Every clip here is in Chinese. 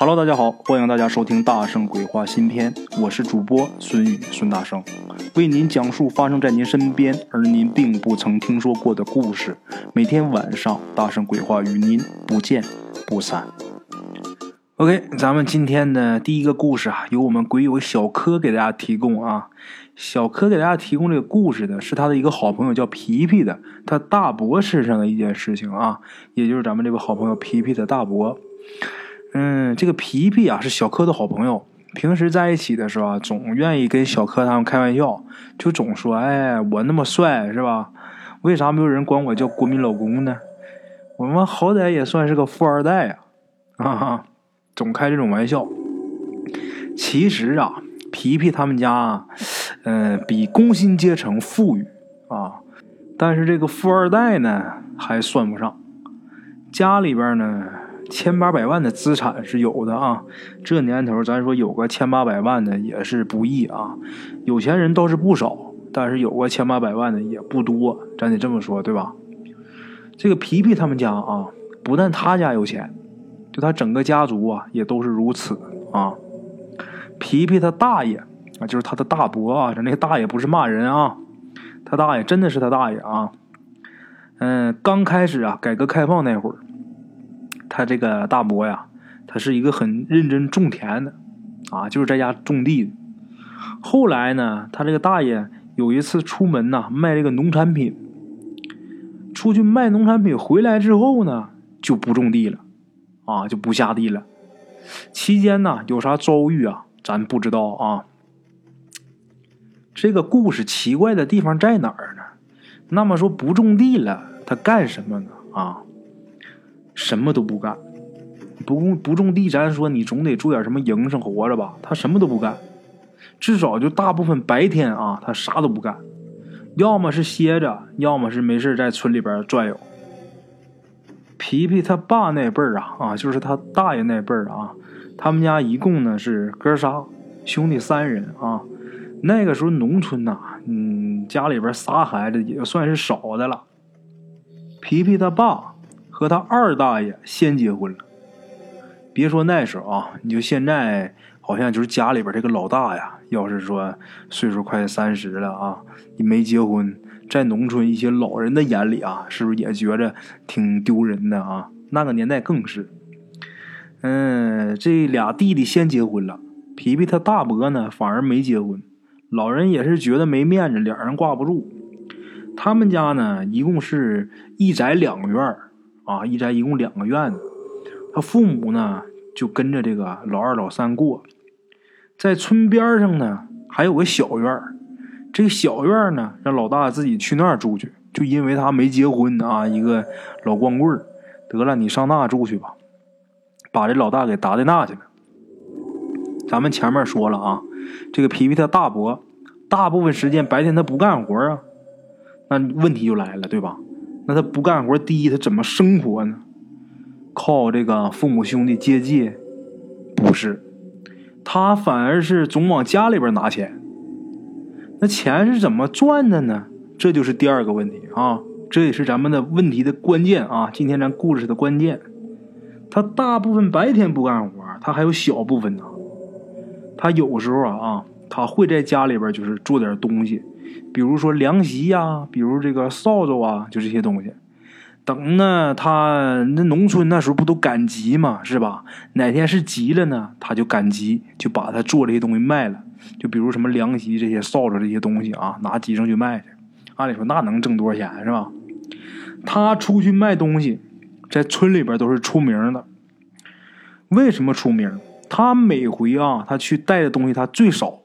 Hello，大家好，欢迎大家收听《大圣鬼话》新篇，我是主播孙宇孙大圣，为您讲述发生在您身边而您并不曾听说过的故事。每天晚上，《大圣鬼话》与您不见不散。OK，咱们今天的第一个故事啊，由我们鬼友小柯给大家提供啊。小柯给大家提供这个故事的是他的一个好朋友叫皮皮的，他大伯身上的一件事情啊，也就是咱们这个好朋友皮皮的大伯。嗯，这个皮皮啊是小柯的好朋友，平时在一起的时候啊，总愿意跟小柯他们开玩笑，就总说：“哎，我那么帅是吧？为啥没有人管我叫国民老公呢？我们好歹也算是个富二代啊！”哈哈，总开这种玩笑。其实啊，皮皮他们家，嗯，比工薪阶层富裕啊，但是这个富二代呢还算不上，家里边呢。千八百万的资产是有的啊，这年头咱说有个千八百万的也是不易啊。有钱人倒是不少，但是有个千八百万的也不多，咱得这么说，对吧？这个皮皮他们家啊，不但他家有钱，就他整个家族啊也都是如此啊。皮皮他大爷啊，就是他的大伯啊，他那个大爷不是骂人啊，他大爷真的是他大爷啊。嗯，刚开始啊，改革开放那会儿。他这个大伯呀，他是一个很认真种田的，啊，就是在家种地。后来呢，他这个大爷有一次出门呐，卖这个农产品，出去卖农产品回来之后呢，就不种地了，啊，就不下地了。期间呢，有啥遭遇啊，咱不知道啊。这个故事奇怪的地方在哪儿呢？那么说不种地了，他干什么呢？啊？什么都不干，不不种地，咱说你总得做点什么营生活着吧？他什么都不干，至少就大部分白天啊，他啥都不干，要么是歇着，要么是没事在村里边转悠。皮皮他爸那辈儿啊啊，就是他大爷那辈儿啊，他们家一共呢是哥仨兄弟三人啊。那个时候农村呐，嗯，家里边仨孩子也算是少的了。皮皮他爸。和他二大爷先结婚了，别说那时候啊，你就现在，好像就是家里边这个老大呀，要是说岁数快三十了啊，你没结婚，在农村一些老人的眼里啊，是不是也觉着挺丢人的啊？那个年代更是。嗯，这俩弟弟先结婚了，皮皮他大伯呢反而没结婚，老人也是觉得没面子，脸上挂不住。他们家呢，一共是一宅两院。啊，一宅一共两个院子，他父母呢就跟着这个老二、老三过，在村边上呢还有个小院，这个小院呢让老大自己去那儿住去，就因为他没结婚啊，一个老光棍，得了，你上那住去吧，把这老大给打在那去了。咱们前面说了啊，这个皮皮他大伯，大部分时间白天他不干活啊，那问题就来了，对吧？那他不干活，第一他怎么生活呢？靠这个父母兄弟接济？不是，他反而是总往家里边拿钱。那钱是怎么赚的呢？这就是第二个问题啊！这也是咱们的问题的关键啊！今天咱故事的关键，他大部分白天不干活，他还有小部分呢。他有时候啊啊，他会在家里边就是做点东西。比如说凉席呀，比如这个扫帚啊，就这些东西。等呢，他那农村那时候不都赶集嘛，是吧？哪天是急了呢，他就赶集，就把他做这些东西卖了。就比如什么凉席这些扫帚这些东西啊，拿集上去卖去。按理说那能挣多少钱是吧？他出去卖东西，在村里边都是出名的。为什么出名？他每回啊，他去带的东西他最少。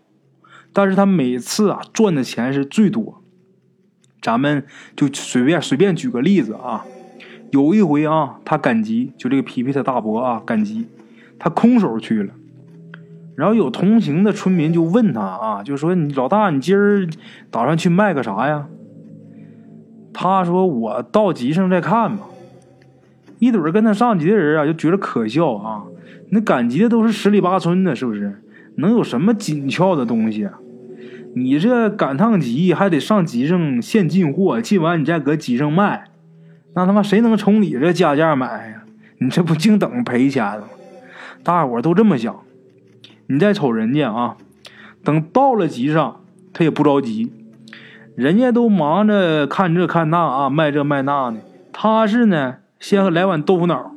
但是他每次啊赚的钱是最多，咱们就随便随便举个例子啊，有一回啊，他赶集，就这个皮皮他大伯啊赶集，他空手去了，然后有同行的村民就问他啊，就说你老大，你今儿打算去卖个啥呀？他说我到集上再看吧。一堆跟他上集的人啊就觉得可笑啊，那赶集的都是十里八村的，是不是？能有什么紧俏的东西啊？你这赶趟集还得上集上现进货，进完你再搁集上卖，那他妈谁能从你这加价买呀？你这不净等赔钱吗？大伙都这么想。你再瞅人家啊，等到了集上，他也不着急，人家都忙着看这看那啊，卖这卖那呢。他是呢，先来碗豆腐脑，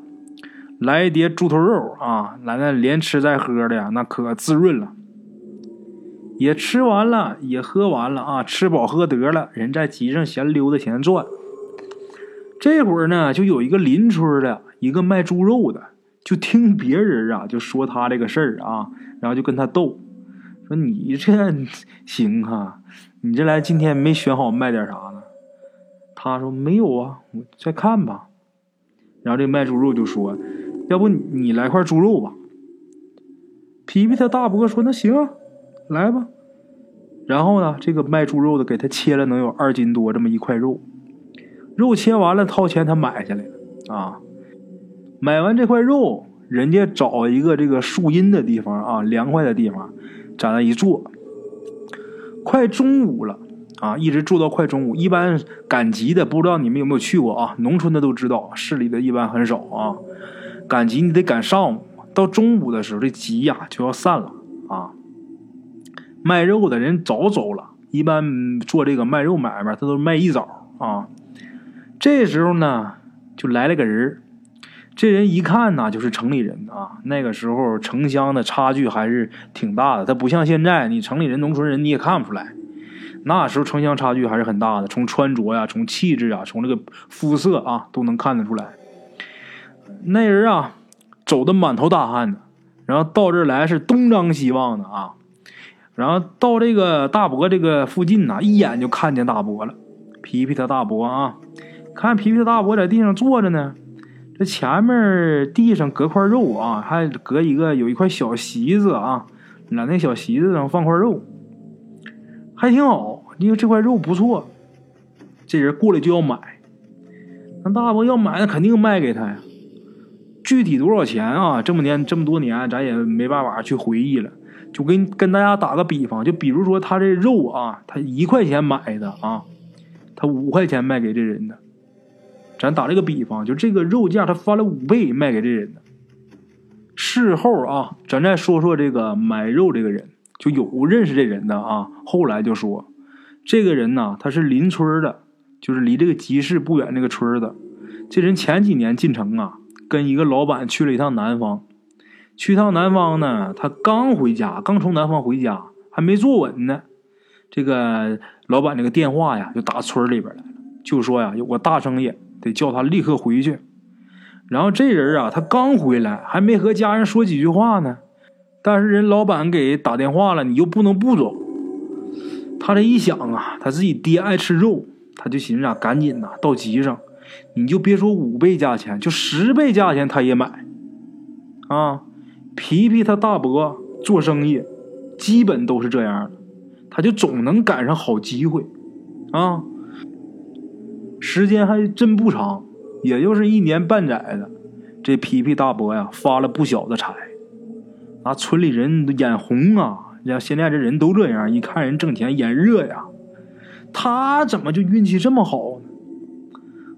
来一碟猪头肉啊，来那连吃带喝的呀，那可滋润了。也吃完了，也喝完了啊，吃饱喝得了，人在集上闲溜达闲转。这会儿呢，就有一个邻村的一个卖猪肉的，就听别人啊就说他这个事儿啊。然后就跟他斗，说你这 行哈，你这来今天没选好卖点啥呢？他说没有啊，我再看吧。然后这卖猪肉就说，要不你来块猪肉吧。皮皮他大伯说那行，来吧。然后呢，这个卖猪肉的给他切了能有二斤多这么一块肉，肉切完了掏钱他买下来了啊，买完这块肉。人家找一个这个树荫的地方啊，凉快的地方，在那一坐。快中午了啊，一直坐到快中午。一般赶集的，不知道你们有没有去过啊？农村的都知道，市里的一般很少啊。赶集你得赶上午，到中午的时候这集呀就要散了啊。卖肉的人早走了，一般做这个卖肉买卖，他都卖一早啊。这时候呢，就来了个人这人一看呢，就是城里人啊。那个时候城乡的差距还是挺大的，他不像现在，你城里人、农村人你也看不出来。那时候城乡差距还是很大的，从穿着呀、从气质啊、从这个肤色啊，都能看得出来。那人啊，走的满头大汗的，然后到这儿来是东张西望的啊。然后到这个大伯这个附近呢，一眼就看见大伯了，皮皮他大伯啊，看皮皮他大伯在地上坐着呢。这前面地上搁块肉啊，还搁一个有一块小席子啊，那那小席子上放块肉，还挺好，因为这块肉不错。这人过来就要买，那大伯要买，那肯定卖给他呀。具体多少钱啊？这么年这么多年，咱也没办法去回忆了。就跟跟大家打个比方，就比如说他这肉啊，他一块钱买的啊，他五块钱卖给这人的。咱打这个比方，就这个肉价，他翻了五倍卖给这人的。事后啊，咱再说说这个买肉这个人，就有认识这人的啊。后来就说，这个人呢，他是邻村的，就是离这个集市不远那个村的。这人前几年进城啊，跟一个老板去了一趟南方。去趟南方呢，他刚回家，刚从南方回家，还没坐稳呢。这个老板那个电话呀，就打村里边来了，就说呀，有个大生意。得叫他立刻回去，然后这人啊，他刚回来，还没和家人说几句话呢，但是人老板给打电话了，你又不能不走。他这一想啊，他自己爹爱吃肉，他就寻思啊，赶紧呐到集上，你就别说五倍价钱，就十倍价钱他也买。啊，皮皮他大伯做生意，基本都是这样的，他就总能赶上好机会，啊。时间还真不长，也就是一年半载的，这皮皮大伯呀发了不小的财，啊村里人都眼红啊！像现在这人都这样，一看人挣钱眼热呀。他怎么就运气这么好呢？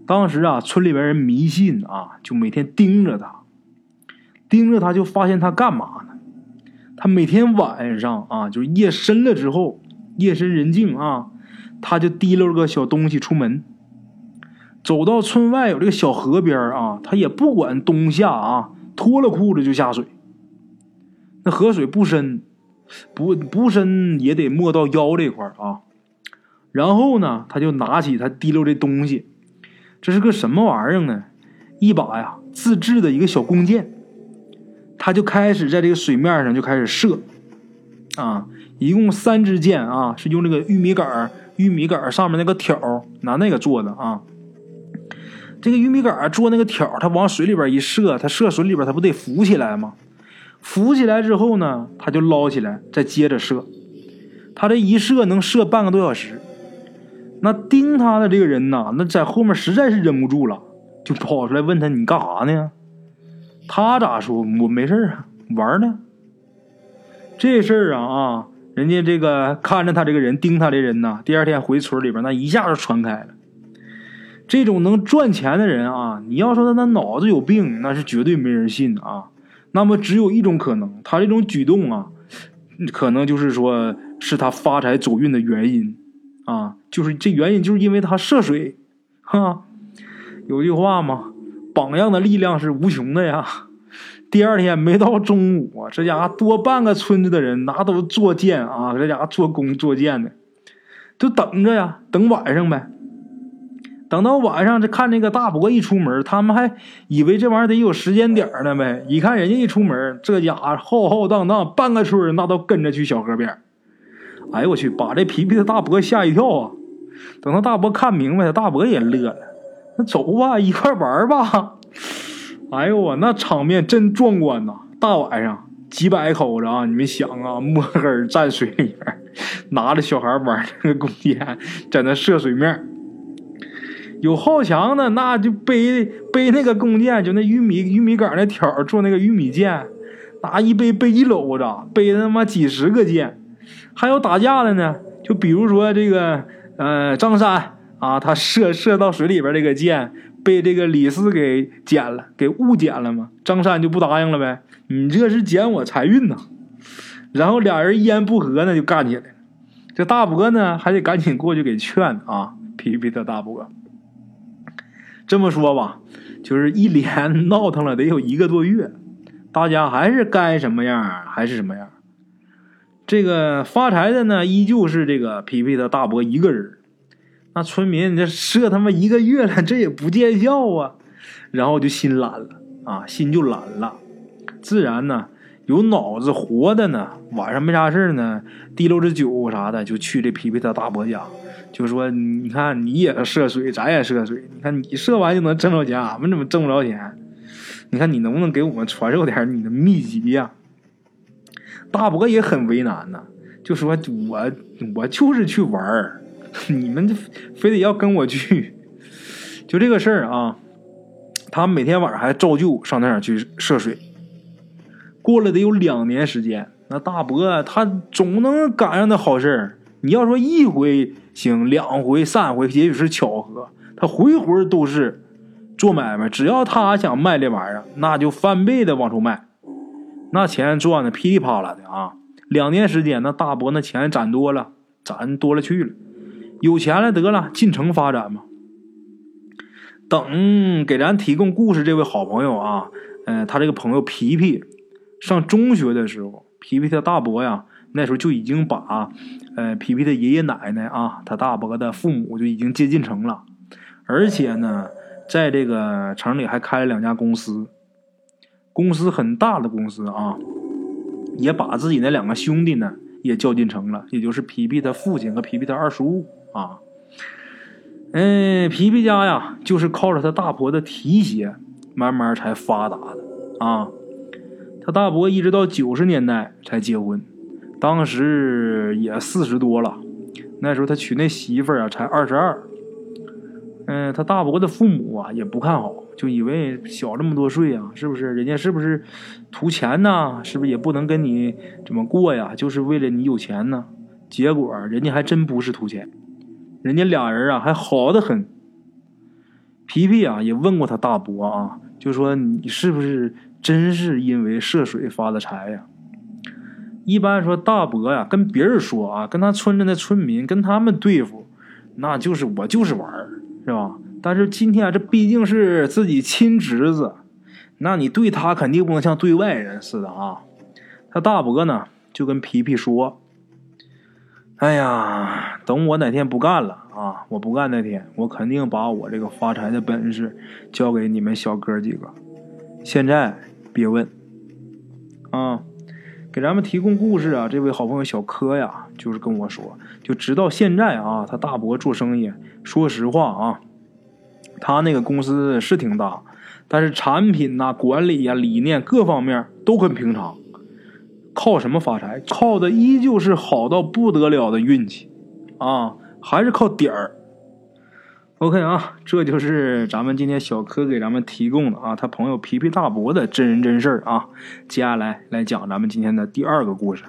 当时啊，村里边人迷信啊，就每天盯着他，盯着他就发现他干嘛呢？他每天晚上啊，就是夜深了之后，夜深人静啊，他就提溜个小东西出门。走到村外有这个小河边啊，他也不管冬夏啊，脱了裤子就下水。那河水不深，不不深也得没到腰这块啊。然后呢，他就拿起他提溜这东西，这是个什么玩意儿呢？一把呀自制的一个小弓箭。他就开始在这个水面上就开始射，啊，一共三支箭啊，是用这个玉米杆玉米杆上面那个挑拿那个做的啊。这个玉米杆做那个挑，他往水里边一射，他射水里边，他不得浮起来吗？浮起来之后呢，他就捞起来，再接着射。他这一射能射半个多小时。那盯他的这个人呐，那在后面实在是忍不住了，就跑出来问他：“你干啥呢？”他咋说？我没事啊，玩呢。这事儿啊啊，人家这个看着他这个人盯他的人呐，第二天回村里边，那一下就传开了。这种能赚钱的人啊，你要说他那脑子有病，那是绝对没人信啊。那么只有一种可能，他这种举动啊，可能就是说是他发财走运的原因啊，就是这原因就是因为他涉水，哈，有句话嘛，榜样的力量是无穷的呀。第二天没到中午，这家伙多半个村子的人拿都做剑啊，这家伙做弓做箭的，就等着呀，等晚上呗。等到晚上，这看那个大伯一出门，他们还以为这玩意儿得有时间点呢呗。一看人家一出门，这家浩浩荡荡，半个村那都跟着去小河边。哎呦我去，把这皮皮的大伯吓一跳啊！等到大伯看明白，大伯也乐了。那 走吧，一块玩吧。哎呦我，那场面真壮观呐！大晚上几百口子啊，你们想啊，摸黑站水里边，拿着小孩玩那个弓箭，在那射水面。有好强的，那就背背那个弓箭，就那玉米玉米杆那条做那个玉米箭，拿一背背一篓子，背他妈几十个箭。还有打架的呢，就比如说这个呃张三啊，他射射到水里边这个箭被这个李四给捡了，给误捡了嘛。张三就不答应了呗，你这是捡我财运呐。然后俩人一言不合呢就干起来了。这大伯呢还得赶紧过去给劝啊，皮皮的大伯。这么说吧，就是一连 闹腾了得有一个多月，大家还是该什么样还是什么样。这个发财的呢，依旧是这个皮皮的大伯一个人。那村民你这射他妈一个月了，这也不见效啊，然后就心懒了啊，心就懒了，自然呢。有脑子活的呢，晚上没啥事呢，提溜着酒啥的就去这皮皮他大伯家，就说：“你看你也涉水，咱也涉水，你看你涉完就能挣着钱，俺们怎么挣不着钱？你看你能不能给我们传授点你的秘籍呀？”大伯也很为难呢，就说：“我我就是去玩儿，你们就非得要跟我去，就这个事儿啊。”他每天晚上还照旧上那儿去涉水。过了得有两年时间，那大伯他总能赶上那好事儿。你要说一回行，两回、三回，也许是巧合，他回回都是做买卖。只要他想卖这玩意儿，那就翻倍的往出卖，那钱赚的噼里啪啦的啊！两年时间，那大伯那钱攒多了，攒多了去了，有钱了得了，进城发展嘛。等给咱提供故事这位好朋友啊，嗯，他这个朋友皮皮。上中学的时候，皮皮他大伯呀，那时候就已经把，呃，皮皮的爷爷奶奶啊，他大伯的父母就已经接进城了，而且呢，在这个城里还开了两家公司，公司很大的公司啊，也把自己那两个兄弟呢也叫进城了，也就是皮皮他父亲和皮皮他二叔啊，嗯，皮皮家呀，就是靠着他大伯的提携，慢慢才发达的啊。他大伯一直到九十年代才结婚，当时也四十多了。那时候他娶那媳妇儿啊才二十二。嗯，他大伯的父母啊也不看好，就以为小这么多岁啊，是不是人家是不是图钱呢？是不是也不能跟你怎么过呀？就是为了你有钱呢？结果人家还真不是图钱，人家俩人啊还好的很。皮皮啊也问过他大伯啊，就说你是不是？真是因为涉水发的财呀！一般说大伯呀，跟别人说啊，跟他村子的村民跟他们对付，那就是我就是玩儿，是吧？但是今天这毕竟是自己亲侄子，那你对他肯定不能像对外人似的啊。他大伯呢就跟皮皮说：“哎呀，等我哪天不干了啊，我不干那天，我肯定把我这个发财的本事交给你们小哥几个。现在。”别问，啊，给咱们提供故事啊！这位好朋友小柯呀，就是跟我说，就直到现在啊，他大伯做生意，说实话啊，他那个公司是挺大，但是产品呐、管理呀、理念各方面都很平常。靠什么发财？靠的依旧是好到不得了的运气啊，还是靠点儿。OK 啊，这就是咱们今天小柯给咱们提供的啊，他朋友皮皮大伯的真人真事儿啊。接下来来讲咱们今天的第二个故事。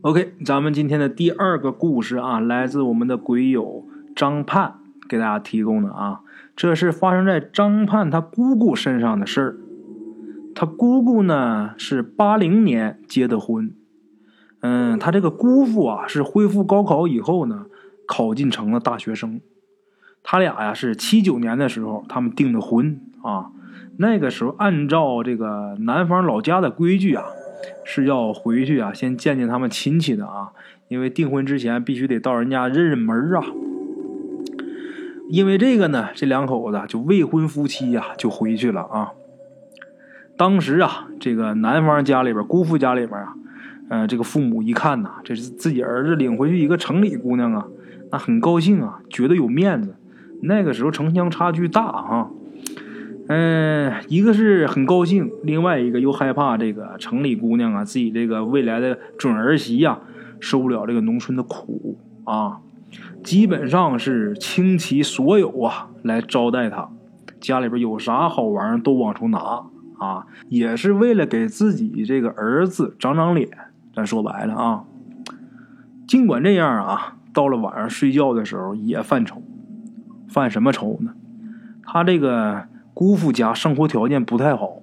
OK，咱们今天的第二个故事啊，来自我们的鬼友张盼给大家提供的啊，这是发生在张盼他姑姑身上的事儿。他姑姑呢是八零年结的婚，嗯，他这个姑父啊是恢复高考以后呢，考进成了大学生。他俩呀是七九年的时候他们订的婚啊，那个时候按照这个男方老家的规矩啊，是要回去啊先见见他们亲戚的啊，因为订婚之前必须得到人家认认门啊。因为这个呢，这两口子就未婚夫妻呀就回去了啊。当时啊，这个男方家里边，姑父家里边啊，呃，这个父母一看呐，这是自己儿子领回去一个城里姑娘啊，那很高兴啊，觉得有面子。那个时候城乡差距大哈，嗯，一个是很高兴，另外一个又害怕这个城里姑娘啊，自己这个未来的准儿媳呀，受不了这个农村的苦啊，基本上是倾其所有啊来招待她，家里边有啥好玩都往出拿。啊，也是为了给自己这个儿子长长脸。咱说白了啊，尽管这样啊，到了晚上睡觉的时候也犯愁。犯什么愁呢？他这个姑父家生活条件不太好，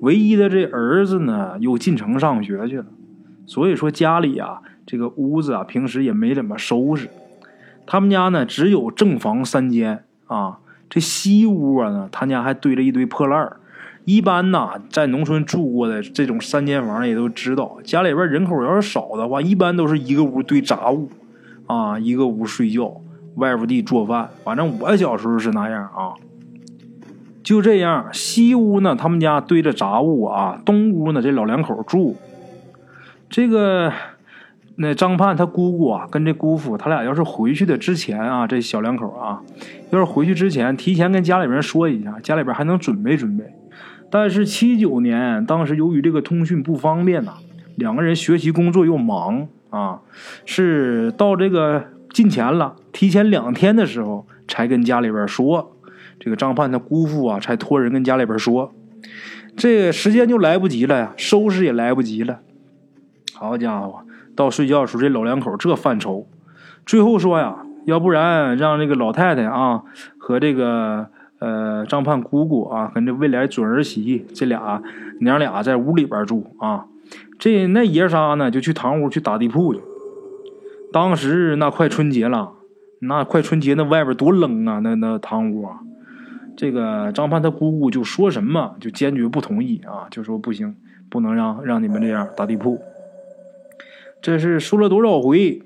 唯一的这儿子呢又进城上学去了，所以说家里啊这个屋子啊平时也没怎么收拾。他们家呢只有正房三间啊，这西屋啊呢他家还堆着一堆破烂儿。一般呐，在农村住过的这种三间房也都知道，家里边人口要是少的话，一般都是一个屋堆杂物，啊，一个屋睡觉，外屋地做饭。反正我小时候是那样啊。就这样，西屋呢，他们家堆着杂物啊；东屋呢，这老两口住。这个那张盼他姑姑啊，跟这姑父，他俩要是回去的之前啊，这小两口啊，要是回去之前提前跟家里边说一下，家里边还能准备准备。但是七九年，当时由于这个通讯不方便呐，两个人学习工作又忙啊，是到这个近前了，提前两天的时候才跟家里边说，这个张盼他姑父啊才托人跟家里边说，这时间就来不及了呀，收拾也来不及了。好家伙，到睡觉的时候这老两口这犯愁，最后说呀，要不然让这个老太太啊和这个。呃，张盼姑姑啊，跟这未来准儿媳这俩娘俩在屋里边住啊。这那爷仨呢，就去堂屋去打地铺去。当时那快春节了，那快春节那外边多冷啊，那那堂屋啊。这个张盼他姑姑就说什么，就坚决不同意啊，就说不行，不能让让你们这样打地铺。这是说了多少回，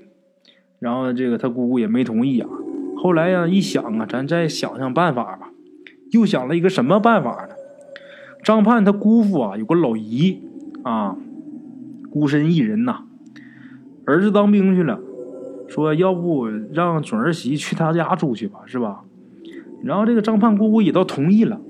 然后这个他姑姑也没同意啊。后来呀，一想啊，咱再想想办法吧。又想了一个什么办法呢？张盼他姑父啊，有个老姨啊，孤身一人呐，儿子当兵去了，说要不让准儿媳去他家住去吧，是吧？然后这个张盼姑姑也都同意了。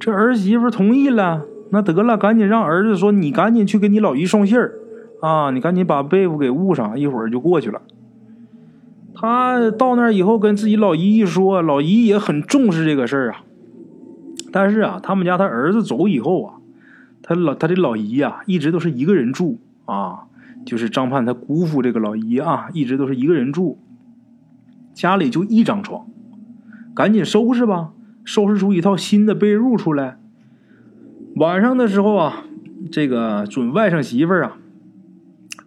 这儿媳妇同意了，那得了，赶紧让儿子说，你赶紧去给你老姨送信儿啊，你赶紧把被子给捂上，一会儿就过去了。他到那儿以后，跟自己老姨一说，老姨也很重视这个事儿啊。但是啊，他们家他儿子走以后啊，他老他这老姨呀，一直都是一个人住啊。就是张盼他姑父这个老姨啊，一直都是一个人住，家里就一张床，赶紧收拾吧，收拾出一套新的被褥出来。晚上的时候啊，这个准外甥媳妇儿啊，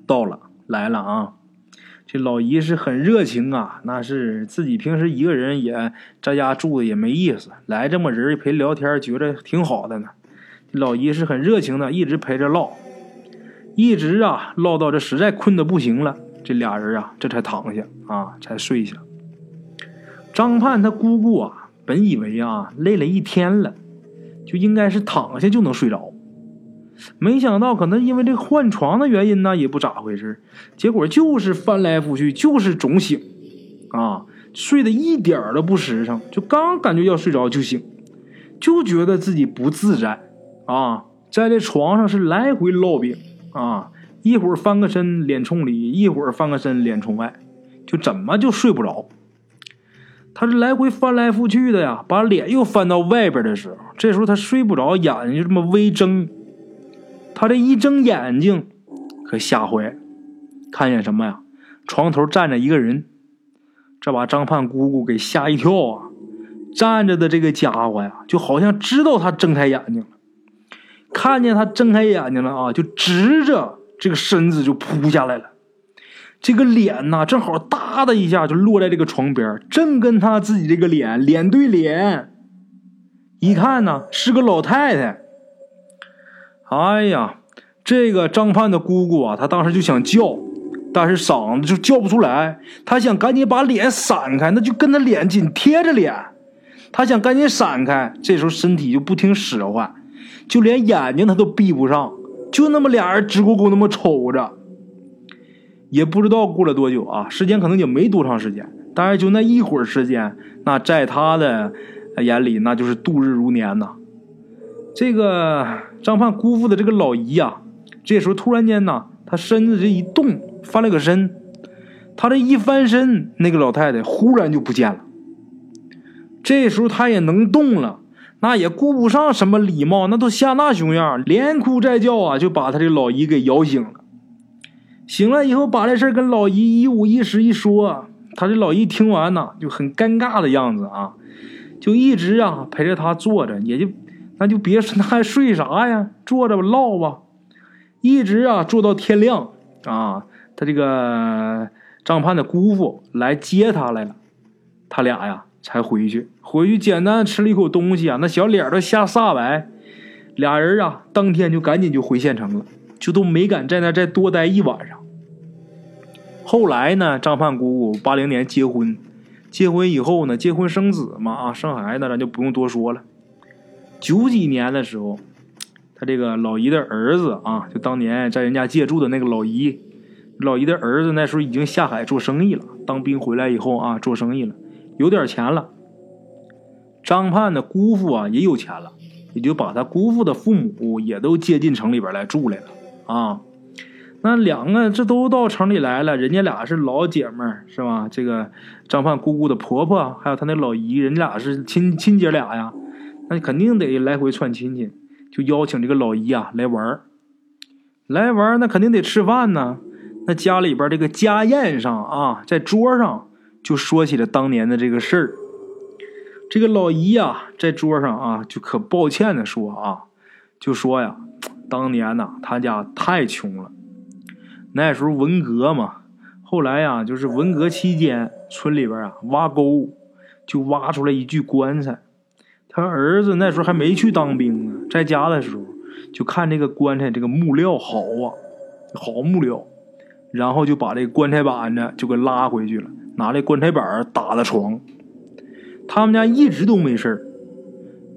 到了来了啊。这老姨是很热情啊，那是自己平时一个人也在家住的也没意思，来这么人陪聊天，觉得挺好的呢。老姨是很热情的，一直陪着唠，一直啊唠到这实在困得不行了，这俩人啊这才躺下啊才睡下。张盼他姑姑啊，本以为啊累了一天了，就应该是躺下就能睡着。没想到，可能因为这换床的原因呢，也不咋回事结果就是翻来覆去，就是总醒，啊，睡得一点都不实诚，就刚感觉要睡着就醒，就觉得自己不自在，啊，在这床上是来回烙饼，啊，一会儿翻个身脸冲里，一会儿翻个身脸冲外，就怎么就睡不着。他是来回翻来覆去的呀，把脸又翻到外边的时候，这时候他睡不着，眼睛就这么微睁。他这一睁眼睛，可吓坏了，看见什么呀？床头站着一个人，这把张盼姑姑给吓一跳啊！站着的这个家伙呀，就好像知道他睁开眼睛了，看见他睁开眼睛了啊，就直着这个身子就扑下来了。这个脸呐，正好哒的一下就落在这个床边，正跟他自己这个脸脸对脸。一看呢，是个老太太。哎呀，这个张盼的姑姑啊，她当时就想叫，但是嗓子就叫不出来。她想赶紧把脸闪开，那就跟她脸紧贴着脸。她想赶紧闪开，这时候身体就不听使唤，就连眼睛她都闭不上，就那么俩人直勾勾那么瞅着。也不知道过了多久啊，时间可能也没多长时间，但是就那一会儿时间，那在他的眼里那就是度日如年呐。这个张盼姑父的这个老姨呀，这时候突然间呢，他身子这一动，翻了个身，他这一翻身，那个老太太忽然就不见了。这时候他也能动了，那也顾不上什么礼貌，那都吓那熊样，连哭带叫啊，就把他这老姨给摇醒了。醒了以后，把这事跟老姨一五一十一说，他这老姨听完呢，就很尴尬的样子啊，就一直啊陪着他坐着，也就那就别那还睡啥呀，坐着唠吧，一直啊坐到天亮啊，他这个张盼的姑父来接他来了，他俩呀才回去，回去简单吃了一口东西啊，那小脸都吓煞白，俩人啊当天就赶紧就回县城了，就都没敢在那再多待一晚上。后来呢，张盼姑姑八零年结婚，结婚以后呢，结婚生子嘛，啊，生孩子咱就不用多说了。九几年的时候，他这个老姨的儿子啊，就当年在人家借住的那个老姨，老姨的儿子那时候已经下海做生意了，当兵回来以后啊，做生意了，有点钱了。张盼的姑父啊也有钱了，也就把他姑父的父母也都接进城里边来住来了啊。那两个这都到城里来了，人家俩是老姐们儿，是吧？这个张盼姑姑的婆婆，还有她那老姨，人家俩是亲亲姐俩呀，那肯定得来回串亲戚，就邀请这个老姨啊来玩儿。来玩儿那肯定得吃饭呢。那家里边这个家宴上啊，在桌上就说起了当年的这个事儿。这个老姨呀，在桌上啊，就可抱歉的说啊，就说呀，当年呐，他家太穷了。那时候文革嘛，后来呀，就是文革期间，村里边啊挖沟，就挖出来一具棺材。他儿子那时候还没去当兵呢，在家的时候就看这个棺材，这个木料好啊，好木料，然后就把这棺材板子就给拉回去了，拿这棺材板打的床。他们家一直都没事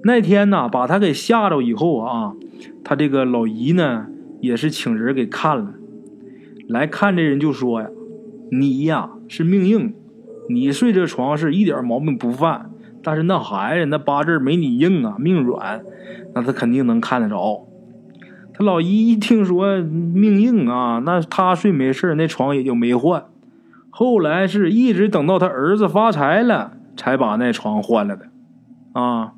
那天呢，把他给吓着以后啊，他这个老姨呢也是请人给看了。来看这人就说呀：“你呀是命硬，你睡这床是一点毛病不犯。但是那孩子那八字没你硬啊，命软，那他肯定能看得着。”他老姨一听说命硬啊，那他睡没事那床也就没换。后来是一直等到他儿子发财了，才把那床换了的。啊，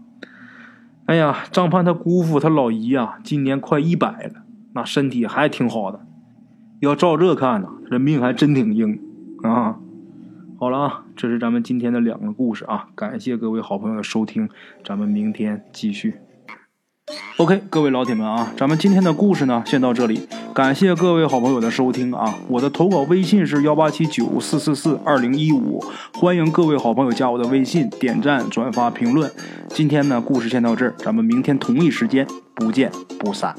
哎呀，张盼他姑父他老姨啊，今年快一百了，那身体还挺好的。要照这看呢，这命还真挺硬啊！好了啊，这是咱们今天的两个故事啊，感谢各位好朋友的收听，咱们明天继续。OK，各位老铁们啊，咱们今天的故事呢，先到这里，感谢各位好朋友的收听啊！我的投稿微信是幺八七九四四四二零一五，欢迎各位好朋友加我的微信，点赞、转发、评论。今天呢，故事先到这儿，咱们明天同一时间不见不散。